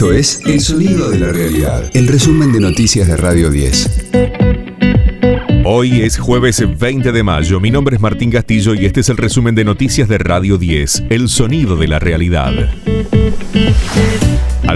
Esto es El Sonido de la Realidad, el resumen de noticias de Radio 10. Hoy es jueves 20 de mayo, mi nombre es Martín Castillo y este es el resumen de noticias de Radio 10, El Sonido de la Realidad.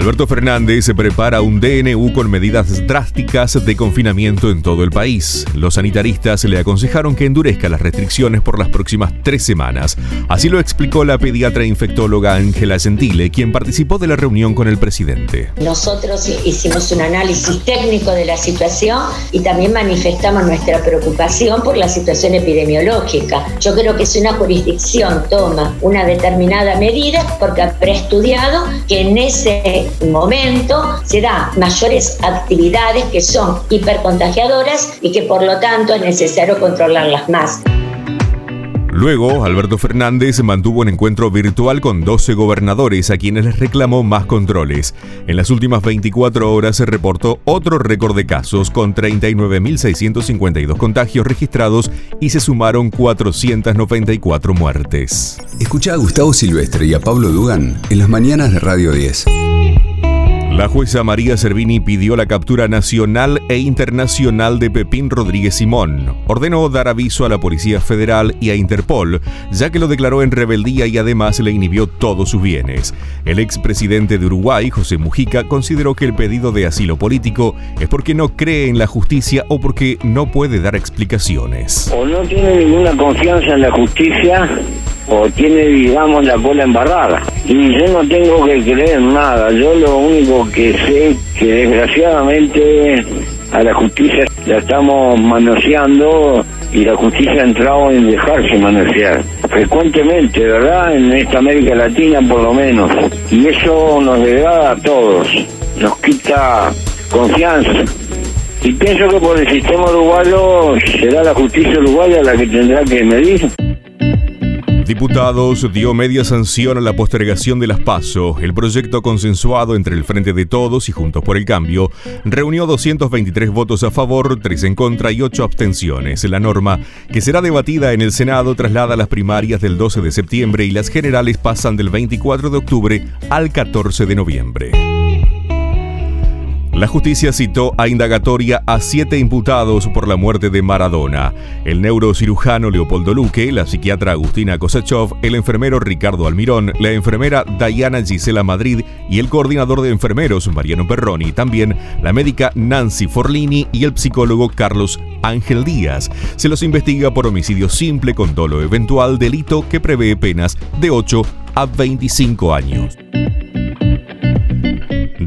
Alberto Fernández se prepara un DNU con medidas drásticas de confinamiento en todo el país. Los sanitaristas le aconsejaron que endurezca las restricciones por las próximas tres semanas. Así lo explicó la pediatra infectóloga Ángela Gentile, quien participó de la reunión con el presidente. Nosotros hicimos un análisis técnico de la situación y también manifestamos nuestra preocupación por la situación epidemiológica. Yo creo que si una jurisdicción toma una determinada medida porque habrá estudiado que en ese momento se da mayores actividades que son hipercontagiadoras y que por lo tanto es necesario controlarlas más. Luego, Alberto Fernández mantuvo un encuentro virtual con 12 gobernadores a quienes les reclamó más controles. En las últimas 24 horas se reportó otro récord de casos con 39.652 contagios registrados y se sumaron 494 muertes. Escucha a Gustavo Silvestre y a Pablo Dugan en las mañanas de Radio 10. La jueza María Servini pidió la captura nacional e internacional de Pepín Rodríguez Simón. Ordenó dar aviso a la Policía Federal y a Interpol, ya que lo declaró en rebeldía y además le inhibió todos sus bienes. El expresidente de Uruguay, José Mujica, consideró que el pedido de asilo político es porque no cree en la justicia o porque no puede dar explicaciones. O no tiene ninguna confianza en la justicia o tiene, digamos, la cola embarrada. Y yo no tengo que creer nada, yo lo único que sé que desgraciadamente a la justicia la estamos manoseando y la justicia ha entrado en dejarse manosear frecuentemente, ¿verdad? En esta América Latina por lo menos. Y eso nos degrada a todos, nos quita confianza. Y pienso que por el sistema uruguayo será la justicia uruguaya la que tendrá que medir. Diputados dio media sanción a la postergación de las PASO. El proyecto consensuado entre el Frente de Todos y Juntos por el Cambio reunió 223 votos a favor, 3 en contra y 8 abstenciones. La norma, que será debatida en el Senado, traslada las primarias del 12 de septiembre y las generales pasan del 24 de octubre al 14 de noviembre. La justicia citó a indagatoria a siete imputados por la muerte de Maradona. El neurocirujano Leopoldo Luque, la psiquiatra Agustina Kosachov, el enfermero Ricardo Almirón, la enfermera Diana Gisela Madrid y el coordinador de enfermeros Mariano Perroni. También la médica Nancy Forlini y el psicólogo Carlos Ángel Díaz. Se los investiga por homicidio simple con dolo eventual, delito que prevé penas de 8 a 25 años.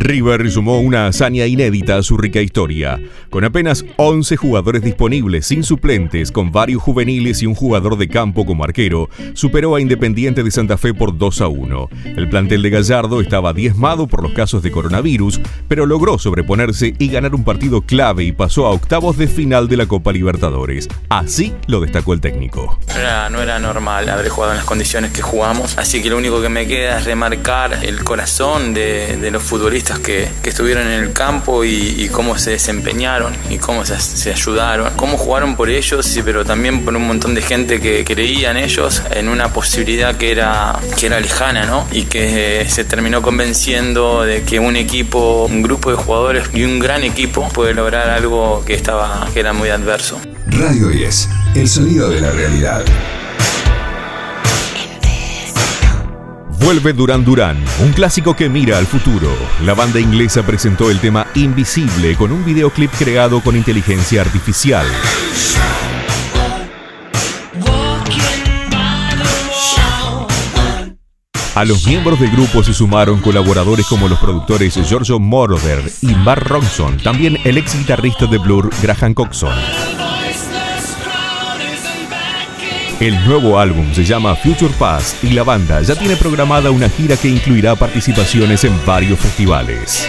River sumó una hazaña inédita a su rica historia. Con apenas 11 jugadores disponibles, sin suplentes, con varios juveniles y un jugador de campo como arquero, superó a Independiente de Santa Fe por 2 a 1. El plantel de Gallardo estaba diezmado por los casos de coronavirus, pero logró sobreponerse y ganar un partido clave y pasó a octavos de final de la Copa Libertadores. Así lo destacó el técnico. no era normal haber jugado en las condiciones que jugamos, así que lo único que me queda es remarcar el corazón de, de los futbolistas que, estuvieron en el campo y, cómo se desempeñaron y cómo se, ayudaron, cómo jugaron por ellos, pero también por un montón de gente que creía en ellos, en una posibilidad que era, que era lejana, ¿no? Y que se terminó convenciendo de que un equipo, un grupo de jugadores y un gran equipo puede lograr algo que, estaba, que era muy adverso. Radio 10, el sonido de la realidad. Vuelve Duran Duran, un clásico que mira al futuro. La banda inglesa presentó el tema Invisible con un videoclip creado con inteligencia artificial. A los miembros del grupo se sumaron colaboradores como los productores Giorgio Moroder y Mark Ronson, también el ex guitarrista de Blur, Graham Coxon. El nuevo álbum se llama Future Past y la banda ya tiene programada una gira que incluirá participaciones en varios festivales.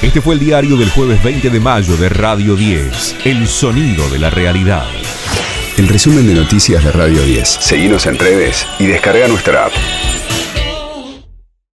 Este fue el diario del jueves 20 de mayo de Radio 10, El Sonido de la Realidad. El resumen de noticias de Radio 10. Seguimos en redes y descarga nuestra app.